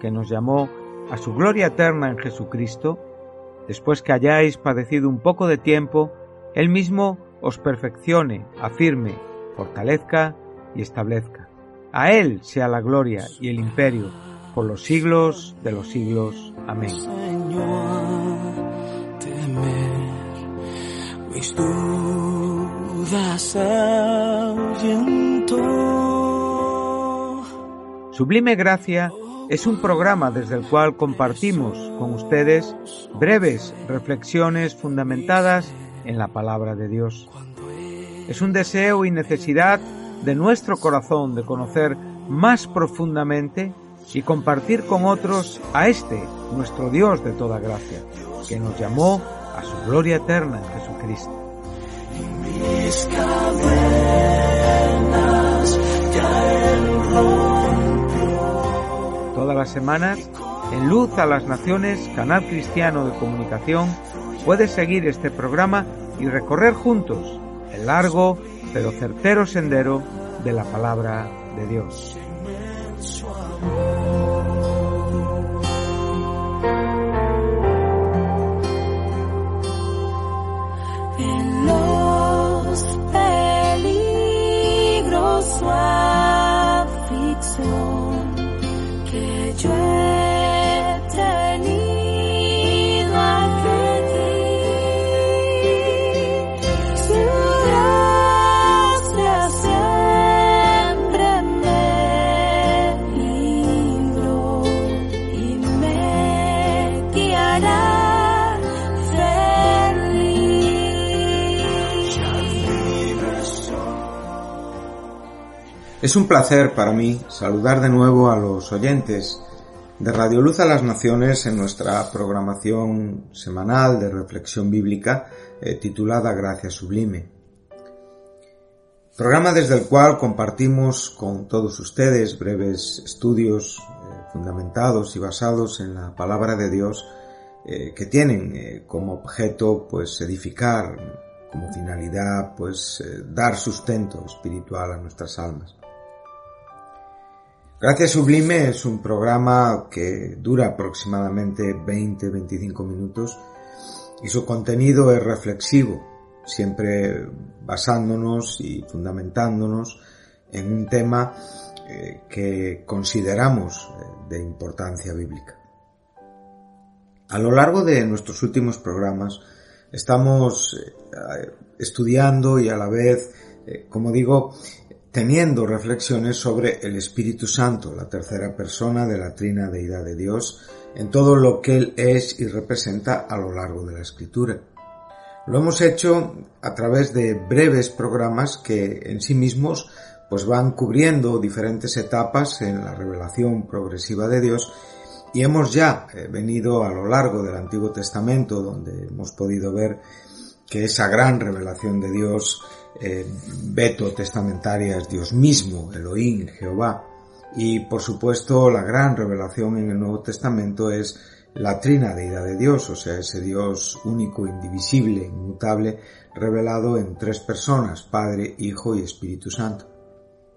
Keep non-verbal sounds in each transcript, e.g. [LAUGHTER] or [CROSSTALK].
que nos llamó a su gloria eterna en Jesucristo, después que hayáis padecido un poco de tiempo, Él mismo os perfeccione, afirme, fortalezca y establezca. A Él sea la gloria y el imperio por los siglos de los siglos. Amén. Sublime Gracia es un programa desde el cual compartimos con ustedes breves reflexiones fundamentadas en la palabra de Dios. Es un deseo y necesidad de nuestro corazón de conocer más profundamente y compartir con otros a este, nuestro Dios de toda gracia, que nos llamó a su gloria eterna en Jesucristo. Todas las semanas, en Luz a las Naciones, canal cristiano de comunicación, puedes seguir este programa y recorrer juntos el largo pero certero sendero de la palabra de Dios. Es un placer para mí saludar de nuevo a los oyentes de Radio Luz a las Naciones en nuestra programación semanal de reflexión bíblica eh, titulada Gracia Sublime. Programa desde el cual compartimos con todos ustedes breves estudios eh, fundamentados y basados en la palabra de Dios eh, que tienen como objeto pues edificar como finalidad pues dar sustento espiritual a nuestras almas. Gracias Sublime es un programa que dura aproximadamente 20-25 minutos y su contenido es reflexivo, siempre basándonos y fundamentándonos en un tema eh, que consideramos eh, de importancia bíblica. A lo largo de nuestros últimos programas estamos eh, estudiando y a la vez, como digo, teniendo reflexiones sobre el Espíritu Santo, la tercera persona de la trina deidad de Dios, en todo lo que Él es y representa a lo largo de la Escritura. Lo hemos hecho a través de breves programas que en sí mismos pues van cubriendo diferentes etapas en la revelación progresiva de Dios y hemos ya eh, venido a lo largo del Antiguo Testamento donde hemos podido ver que esa gran revelación de Dios eh, veto testamentaria es Dios mismo, Elohim, Jehová. Y por supuesto la gran revelación en el Nuevo Testamento es la trina deidad de Dios, o sea, ese Dios único, indivisible, inmutable, revelado en tres personas, Padre, Hijo y Espíritu Santo.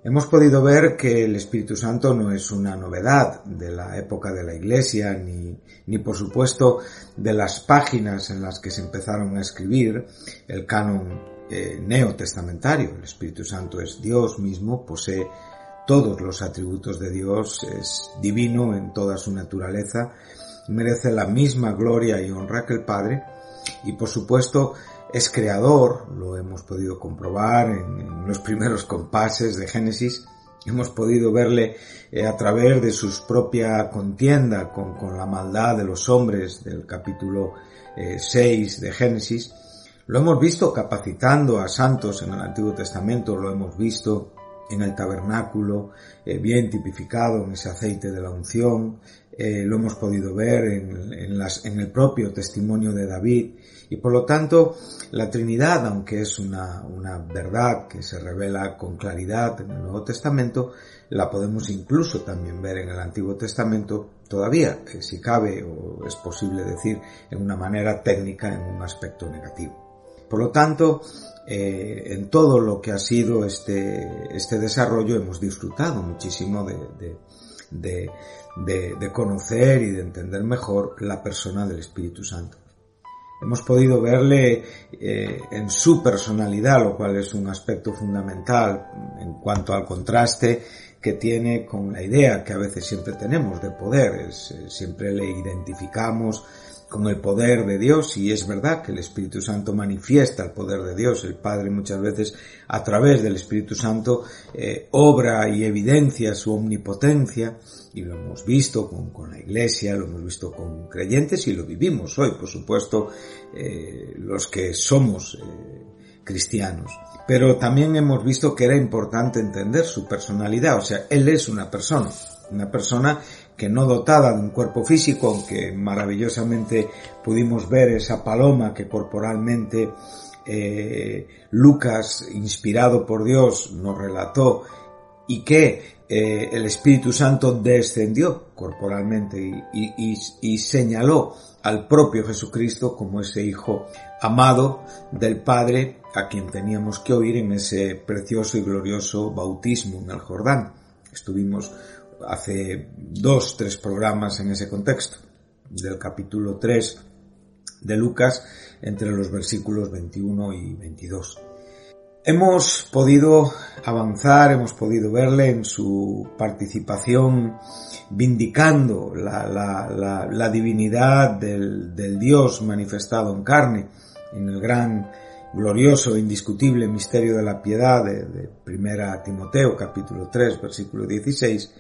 Hemos podido ver que el Espíritu Santo no es una novedad de la época de la Iglesia, ni, ni por supuesto de las páginas en las que se empezaron a escribir el canon eh, neotestamentario. El Espíritu Santo es Dios mismo, posee todos los atributos de Dios, es divino en toda su naturaleza, merece la misma gloria y honra que el Padre, y por supuesto es creador, lo hemos podido comprobar en, los [LAUGHS] primeros compases de Génesis, hemos podido verle eh, a través de su propia contienda con, la maldad de los hombres del capítulo 6 eh, de Génesis, lo hemos visto capacitando a santos en el Antiguo Testamento, lo hemos visto en el tabernáculo, eh, bien tipificado en ese aceite de la unción, lo hemos podido ver en, el propio testimonio de David, y por lo tanto, la Trinidad, aunque es una, una verdad que se revela con claridad en el Nuevo Testamento, la podemos incluso también ver en el Antiguo Testamento todavía, si cabe o es posible decir en una manera técnica, en un aspecto negativo. Por lo tanto, eh, en todo lo que ha sido este, este desarrollo hemos disfrutado muchísimo de, de, de, de conocer y de entender mejor la persona del Espíritu Santo. Hemos podido verle eh, en su personalidad, lo cual es un aspecto fundamental en cuanto al contraste que tiene con la idea que a veces siempre tenemos de poder. Eh, siempre le identificamos con el poder de Dios y es verdad que el Espíritu Santo manifiesta el poder de Dios. El Padre muchas veces a través del Espíritu Santo eh, obra y evidencia su omnipotencia y lo hemos visto con, con, la Iglesia, lo hemos visto con creyentes y lo vivimos hoy, por supuesto, eh, los que somos eh, cristianos. Pero también hemos visto que era importante entender su personalidad, o sea, Él es una persona, una persona que no dotada de un cuerpo físico, aunque maravillosamente pudimos ver esa paloma que corporalmente eh, Lucas, inspirado por Dios, nos relató y que eh, el Espíritu Santo descendió corporalmente y, señaló al propio Jesucristo como ese Hijo amado del Padre a quien teníamos que oír en ese precioso y glorioso bautismo en el Jordán. Estuvimos hace dos, tres programas en ese contexto, del capítulo 3 de Lucas, entre los versículos 21 y 22. Hemos podido avanzar, hemos podido verle en su participación vindicando la, divinidad del, Dios manifestado en carne, en el gran, glorioso indiscutible misterio de la piedad de, de Primera Timoteo capítulo 3 versículo 16,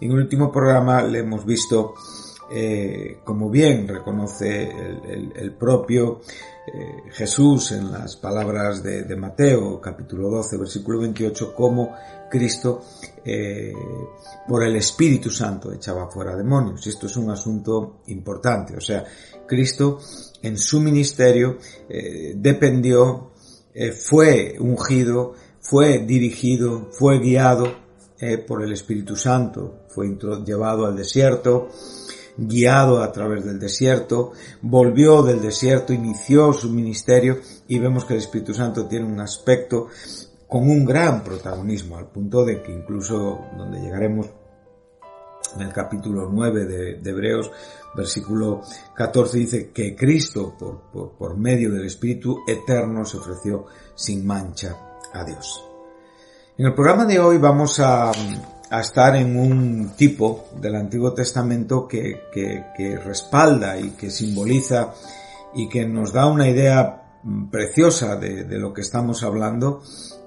en el último programa le hemos visto, eh, como bien reconoce el, propio eh, Jesús en las palabras de, Mateo, capítulo 12, versículo 28, como Cristo eh, por el Espíritu Santo echaba fuera demonios. Esto es un asunto importante. O sea, Cristo en su ministerio dependió, fue ungido, fue dirigido, fue guiado eh, por el Espíritu Santo. Fue llevado al desierto, guiado a través del desierto, volvió del desierto, inició su ministerio y vemos que el Espíritu Santo tiene un aspecto con un gran protagonismo, al punto de que incluso donde llegaremos en el capítulo 9 de, Hebreos, versículo 14, dice que Cristo, por, por medio del Espíritu Eterno, se ofreció sin mancha a Dios. En el programa de hoy vamos a, estar en un tipo del Antiguo Testamento que, respalda y que simboliza y que nos da una idea preciosa de, lo que estamos hablando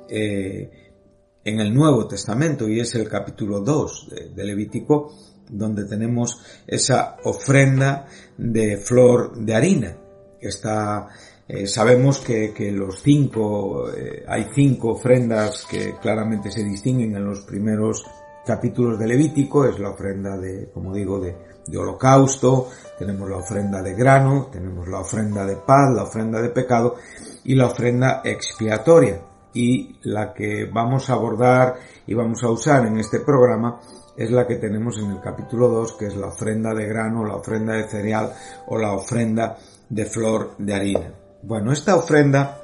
eh, en el Nuevo Testamento y es el capítulo 2 de, de Levítico donde tenemos esa ofrenda de flor de harina que está eh, sabemos que, que, los cinco, eh, hay cinco ofrendas que claramente se distinguen en los primeros capítulos de Levítico, es la ofrenda de, como digo, de, holocausto, tenemos la ofrenda de grano, tenemos la ofrenda de paz, la ofrenda de pecado y la ofrenda expiatoria. Y la que vamos a abordar y vamos a usar en este programa es la que tenemos en el capítulo 2, que es la ofrenda de grano, la ofrenda de cereal o la ofrenda de flor de harina. Bueno, esta ofrenda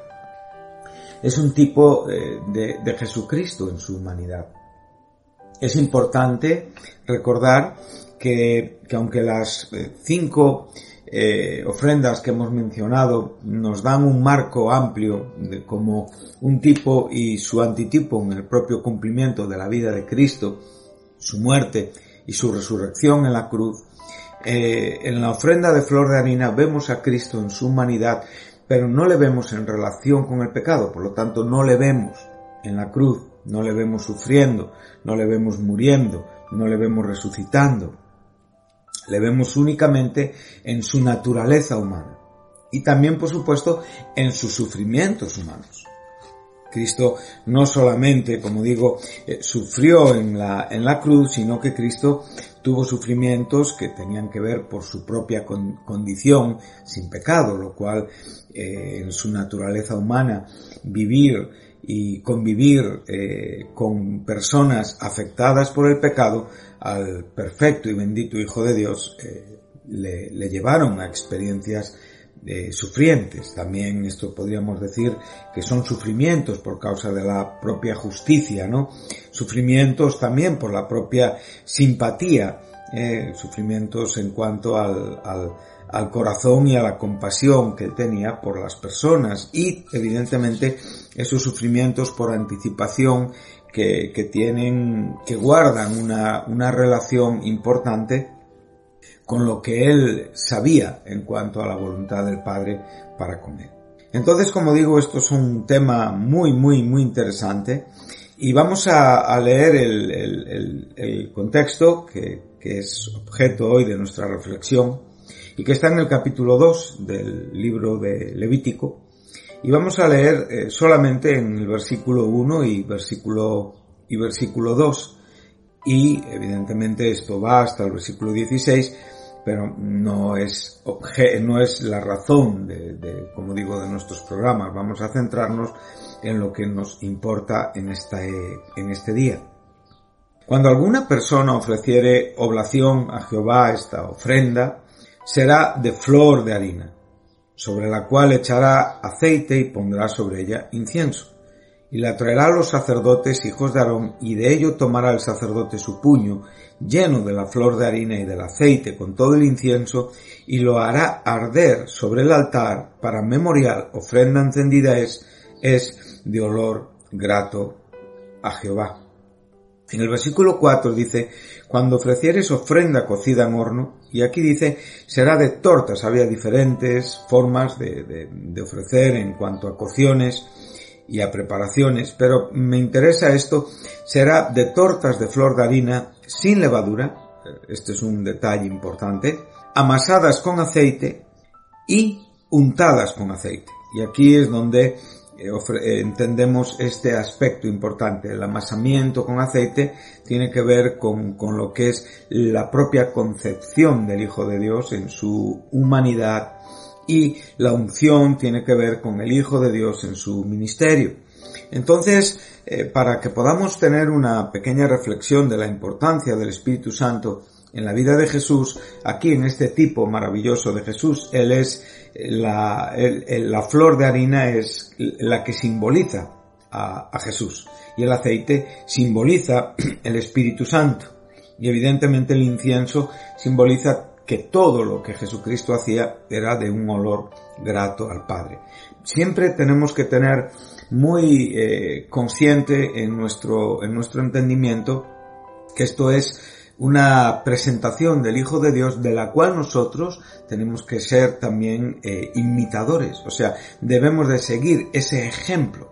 es un tipo eh, de, Jesucristo en su humanidad. Es importante recordar que, aunque las eh, cinco eh, ofrendas que hemos mencionado nos dan un marco amplio como un tipo y su antitipo en el propio cumplimiento de la vida de Cristo, su muerte y su resurrección en la cruz, en la ofrenda de flor de harina vemos a Cristo en su humanidad, pero no le vemos en relación con el pecado, por lo tanto no le vemos en la cruz, no le vemos sufriendo, no le vemos muriendo, no le vemos resucitando, le vemos únicamente en su naturaleza humana y también, por supuesto, en sus sufrimientos humanos. Cristo no solamente, como digo, eh, sufrió en la, en la cruz, sino que Cristo tuvo sufrimientos que tenían que ver por su propia condición sin pecado, lo cual eh, en su naturaleza humana vivir y convivir eh, con personas afectadas por el pecado al perfecto y bendito Hijo de Dios le, le llevaron a experiencias sufrientes. También esto podríamos decir que son sufrimientos por causa de la propia justicia, ¿no? Sufrimientos también por la propia simpatía, eh, sufrimientos en cuanto al, al, corazón y a la compasión que tenía por las personas y evidentemente esos sufrimientos por anticipación que, que tienen, que guardan una, una relación importante con lo que él sabía en cuanto a la voluntad del Padre para comer. Entonces, como digo, esto es un tema muy, muy, muy interesante y vamos a, leer el, contexto que, es objeto hoy de nuestra reflexión y que está en el capítulo 2 del libro de Levítico y vamos a leer eh, solamente en el versículo 1 y versículo, y versículo 2 y evidentemente esto va hasta el versículo 16 pero no es, no es la razón de, como digo, de nuestros programas. Vamos a centrarnos en lo que nos importa en, esta, en este día. Cuando alguna persona ofreciere oblación a Jehová esta ofrenda, será de flor de harina, sobre la cual echará aceite y pondrá sobre ella incienso y la traerá a los sacerdotes hijos de Aarón, y de ello tomará el sacerdote su puño, lleno de la flor de harina y del aceite con todo el incienso, y lo hará arder sobre el altar para memorial, ofrenda encendida es, es de olor grato a Jehová. En el versículo 4 dice, cuando ofrecieres ofrenda cocida en horno, y aquí dice, será de tortas, había diferentes formas de, de, de ofrecer en cuanto a cocciones, y a preparaciones, pero me interesa esto, será de tortas de flor de harina sin levadura, este es un detalle importante, amasadas con aceite y untadas con aceite. Y aquí es donde eh, eh, entendemos este aspecto importante. El amasamiento con aceite tiene que ver con, con, lo que es la propia concepción del Hijo de Dios en su humanidad y la unción tiene que ver con el Hijo de Dios en su ministerio. Entonces, eh, para que podamos tener una pequeña reflexión de la importancia del Espíritu Santo en la vida de Jesús, aquí en este tipo maravilloso de Jesús, Él es eh, la, la flor de harina es la que simboliza a, a Jesús y el aceite simboliza [CLEARS THROAT] el Espíritu Santo y evidentemente el incienso simboliza que todo lo que Jesucristo hacía era de un olor grato al Padre. Siempre tenemos que tener muy eh, consciente en nuestro, en nuestro entendimiento que esto es una presentación del Hijo de Dios de la cual nosotros tenemos que ser también eh, imitadores, o sea, debemos de seguir ese ejemplo.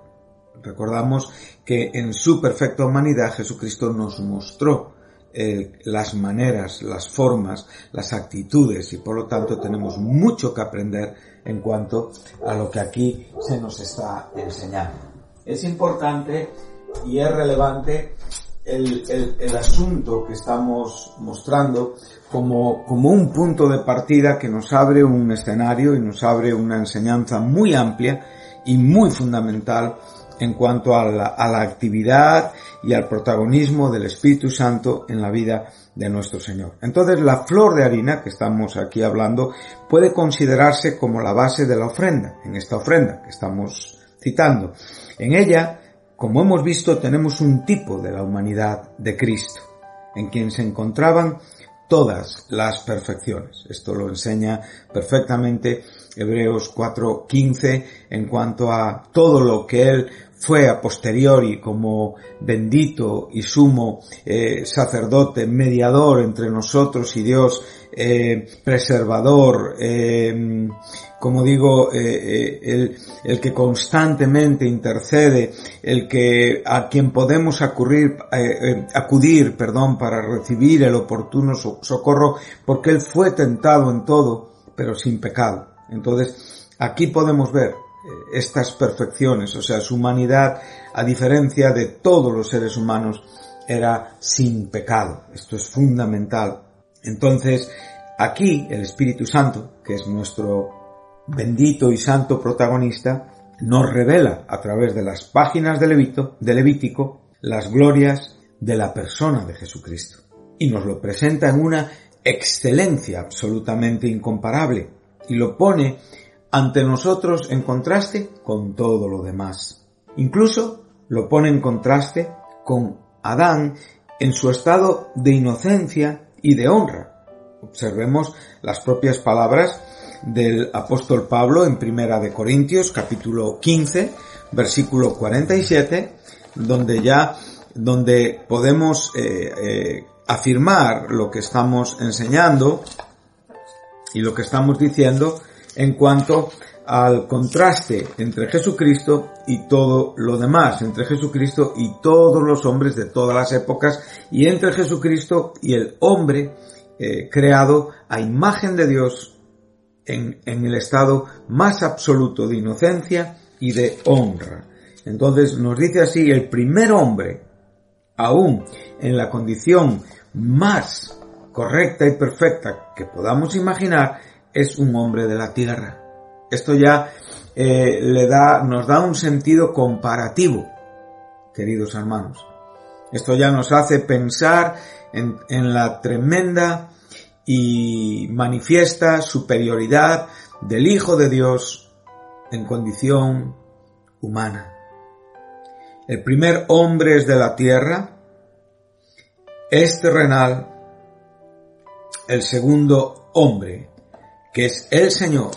Recordamos que en su perfecta humanidad Jesucristo nos mostró eh, las maneras, las formas, las actitudes y por lo tanto tenemos mucho que aprender en cuanto a lo que aquí se nos está enseñando. Es importante y es relevante el, el, asunto que estamos mostrando como, como un punto de partida que nos abre un escenario y nos abre una enseñanza muy amplia y muy fundamental en cuanto a la, actividad y al protagonismo del Espíritu Santo en la vida de nuestro Señor. Entonces la flor de harina que estamos aquí hablando puede considerarse como la base de la ofrenda, en esta ofrenda que estamos citando. En ella como hemos visto, tenemos un tipo de la humanidad de Cristo, en quien se encontraban todas las perfecciones. Esto lo enseña perfectamente Hebreos 4:15 en cuanto a todo lo que él fue a posteriori como bendito y sumo eh, sacerdote, mediador entre nosotros y Dios, eh, preservador, eh, como digo, el, el, que constantemente intercede, el que a quien podemos acudir, acudir, perdón, para recibir el oportuno socorro, porque él fue tentado en todo, pero sin pecado. Entonces, aquí podemos ver estas perfecciones, o sea, su humanidad, a diferencia de todos los seres humanos, era sin pecado. Esto es fundamental. Entonces, aquí el Espíritu Santo, que es nuestro bendito y santo protagonista, nos revela a través de las páginas de, Levito, de Levítico las glorias de la persona de Jesucristo. Y nos lo presenta en una excelencia absolutamente incomparable y lo pone ante nosotros en contraste con todo lo demás. Incluso lo pone en contraste con Adán en su estado de inocencia y de honra. Observemos las propias palabras del apóstol Pablo en Primera de Corintios capítulo 15 versículo 47 donde ya donde podemos eh, eh, afirmar lo que estamos enseñando y lo que estamos diciendo en cuanto al contraste entre Jesucristo y todo lo demás, entre Jesucristo y todos los hombres de todas las épocas y entre Jesucristo y el hombre eh, creado a imagen de Dios en, en el estado más absoluto de inocencia y de honra. Entonces nos dice así, el primer hombre, aún en la condición más correcta y perfecta que podamos imaginar, es un hombre de la tierra. Esto ya eh, le da, nos da un sentido comparativo, queridos hermanos. Esto ya nos hace pensar en, en la tremenda y manifiesta superioridad del Hijo de Dios en condición humana. El primer hombre es de la tierra, es terrenal, el segundo hombre que es el Señor,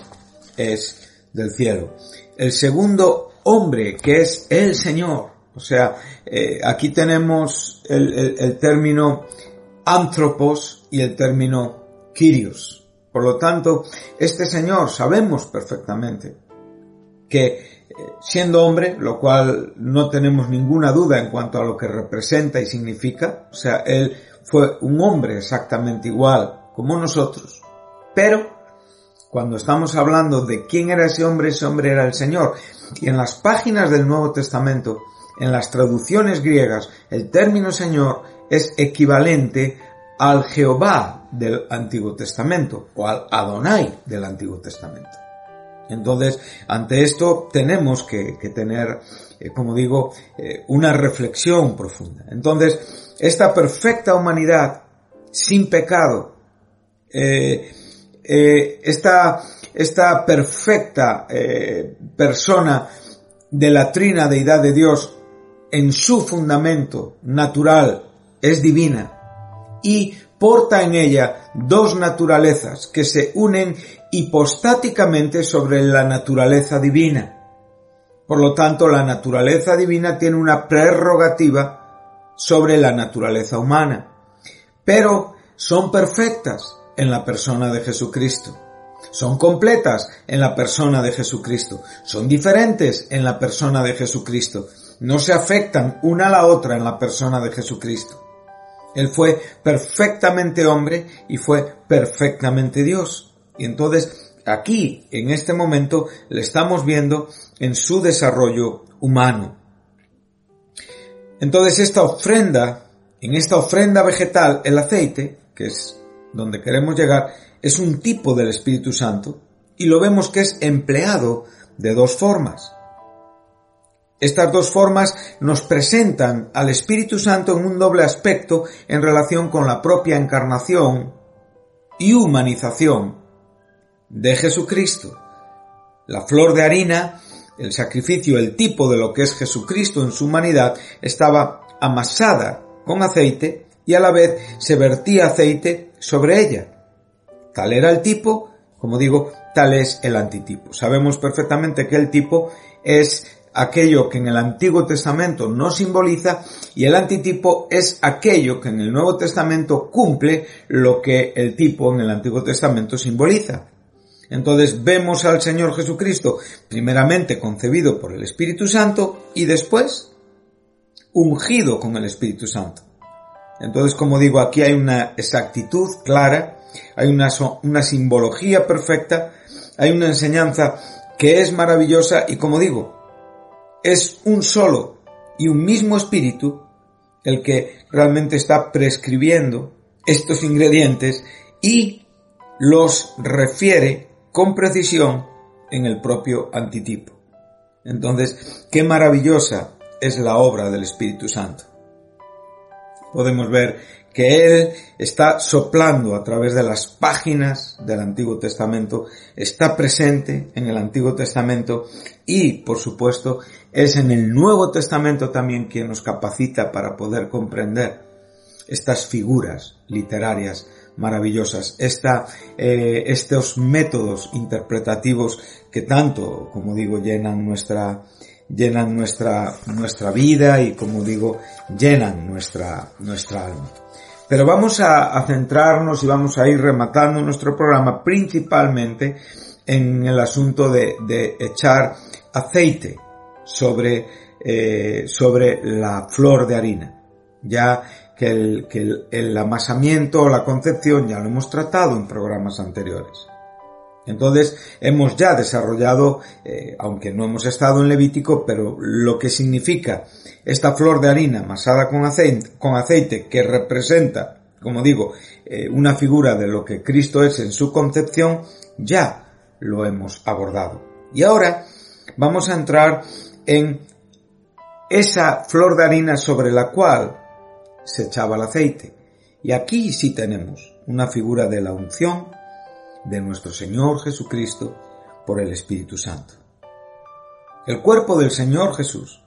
es del cielo. El segundo hombre, que es el Señor, o sea, eh, aquí tenemos el, término antropos y el término Kyrios. Por lo tanto, este Señor sabemos perfectamente que eh, siendo hombre, lo cual no tenemos ninguna duda en cuanto a lo que representa y significa, o sea, Él fue un hombre exactamente igual como nosotros, pero cuando estamos hablando de quién era ese hombre, ese hombre era el Señor. Y en las páginas del Nuevo Testamento, en las traducciones griegas, el término Señor es equivalente al Jehová del Antiguo Testamento o al Adonai del Antiguo Testamento. Entonces, ante esto tenemos que, tener, eh, como digo, eh, una reflexión profunda. Entonces, esta perfecta humanidad, sin pecado, eh, eh, esta, esta, perfecta eh, persona de la trina deidad de Dios en su fundamento natural es divina y porta en ella dos naturalezas que se unen hipostáticamente sobre la naturaleza divina. Por lo tanto, la naturaleza divina tiene una prerrogativa sobre la naturaleza humana. Pero son perfectas en la persona de Jesucristo. Son completas en la persona de Jesucristo. Son diferentes en la persona de Jesucristo. No se afectan una a la otra en la persona de Jesucristo. Él fue perfectamente hombre y fue perfectamente Dios. Y entonces aquí, en este momento, le estamos viendo en su desarrollo humano. Entonces esta ofrenda, en esta ofrenda vegetal, el aceite, que es donde queremos llegar, es un tipo del Espíritu Santo y lo vemos que es empleado de dos formas. Estas dos formas nos presentan al Espíritu Santo en un doble aspecto en relación con la propia encarnación y humanización de Jesucristo. La flor de harina el sacrificio, el tipo de lo que es Jesucristo en su humanidad, estaba amasada con aceite y a la vez se vertía aceite sobre ella. Tal era el tipo, como digo, tal es el antitipo. Sabemos perfectamente que el tipo es aquello que en el Antiguo Testamento no simboliza y el antitipo es aquello que en el Nuevo Testamento cumple lo que el tipo en el Antiguo Testamento simboliza. Entonces vemos al Señor Jesucristo primeramente concebido por el Espíritu Santo y después ungido con el Espíritu Santo. Entonces, como digo, aquí hay una exactitud clara, hay una, una simbología perfecta, hay una enseñanza que es maravillosa y como digo, es un solo y un mismo espíritu el que realmente está prescribiendo estos ingredientes y los refiere con precisión en el propio antitipo. Entonces, qué maravillosa es la obra del Espíritu Santo. Podemos ver que Él está soplando a través de las páginas del Antiguo Testamento, está presente en el Antiguo Testamento y, por supuesto, es en el Nuevo Testamento también quien nos capacita para poder comprender estas figuras literarias maravillosas, eh, estos métodos interpretativos que tanto, como digo, llenan nuestra, llenan nuestra, nuestra vida y como digo, llenan nuestra, nuestra alma. Pero vamos a, centrarnos y vamos a ir rematando nuestro programa principalmente en el asunto de, de echar aceite sobre, eh, sobre la flor de harina. Ya que, el, que el, amasamiento o la concepción ya lo hemos tratado en programas anteriores. Entonces hemos ya desarrollado, eh, aunque no hemos estado en Levítico, pero lo que significa esta flor de harina amasada con aceite, con aceite que representa, como digo, eh, una figura de lo que Cristo es en su concepción, ya lo hemos abordado. Y ahora vamos a entrar en esa flor de harina sobre la cual se echaba el aceite. Y aquí sí tenemos una figura de la unción de nuestro Señor Jesucristo por el Espíritu Santo. El cuerpo del Señor Jesús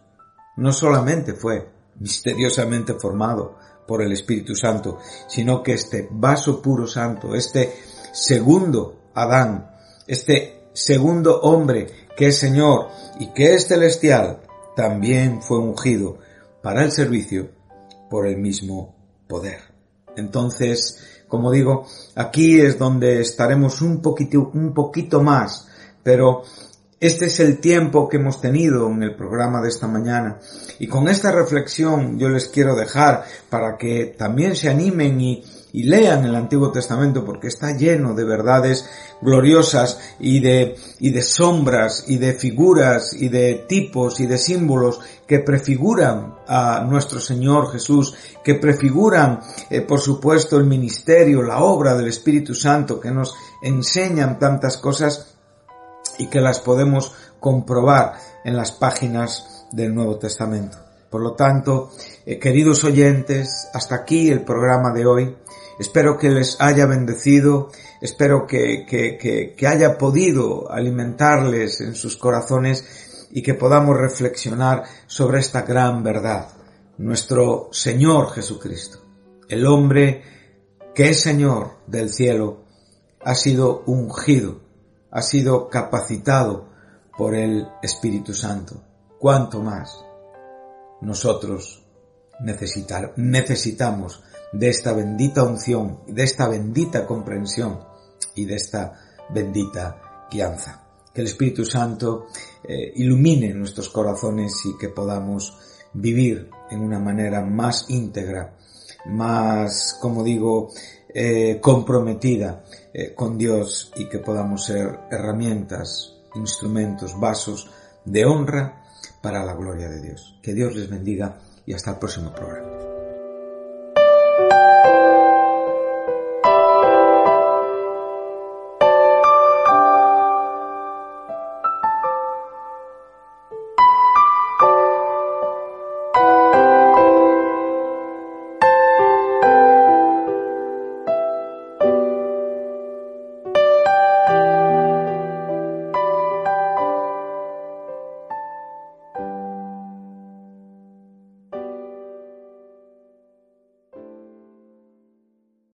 no solamente fue misteriosamente formado por el Espíritu Santo, sino que este vaso puro santo, este segundo Adán, este segundo hombre que es Señor y que es celestial, también fue ungido para el servicio por el mismo poder. Entonces, como digo, aquí es donde estaremos un poquito, un poquito más, pero este es el tiempo que hemos tenido en el programa de esta mañana. Y con esta reflexión yo les quiero dejar para que también se animen y, y lean el Antiguo Testamento porque está lleno de verdades gloriosas y de, y de sombras y de figuras y de tipos y de símbolos que prefiguran a nuestro Señor Jesús, que prefiguran, eh, por supuesto, el ministerio, la obra del Espíritu Santo, que nos enseñan tantas cosas y que las podemos comprobar en las páginas del Nuevo Testamento. Por lo tanto, eh, queridos oyentes, hasta aquí el programa de hoy. Espero que les haya bendecido, espero que, que, que, haya podido alimentarles en sus corazones y que podamos reflexionar sobre esta gran verdad. Nuestro Señor Jesucristo, el hombre que es Señor del cielo, ha sido ungido, ha sido capacitado por el Espíritu Santo. ¿Cuánto más? Nosotros necesitar, necesitamos de esta bendita unción, de esta bendita comprensión y de esta bendita guianza. Que el Espíritu Santo eh, ilumine nuestros corazones y que podamos vivir en una manera más íntegra, más, como digo, eh, comprometida eh, con Dios y que podamos ser herramientas, instrumentos, vasos de honra para la gloria de Dios. Que Dios les bendiga y hasta el próximo programa.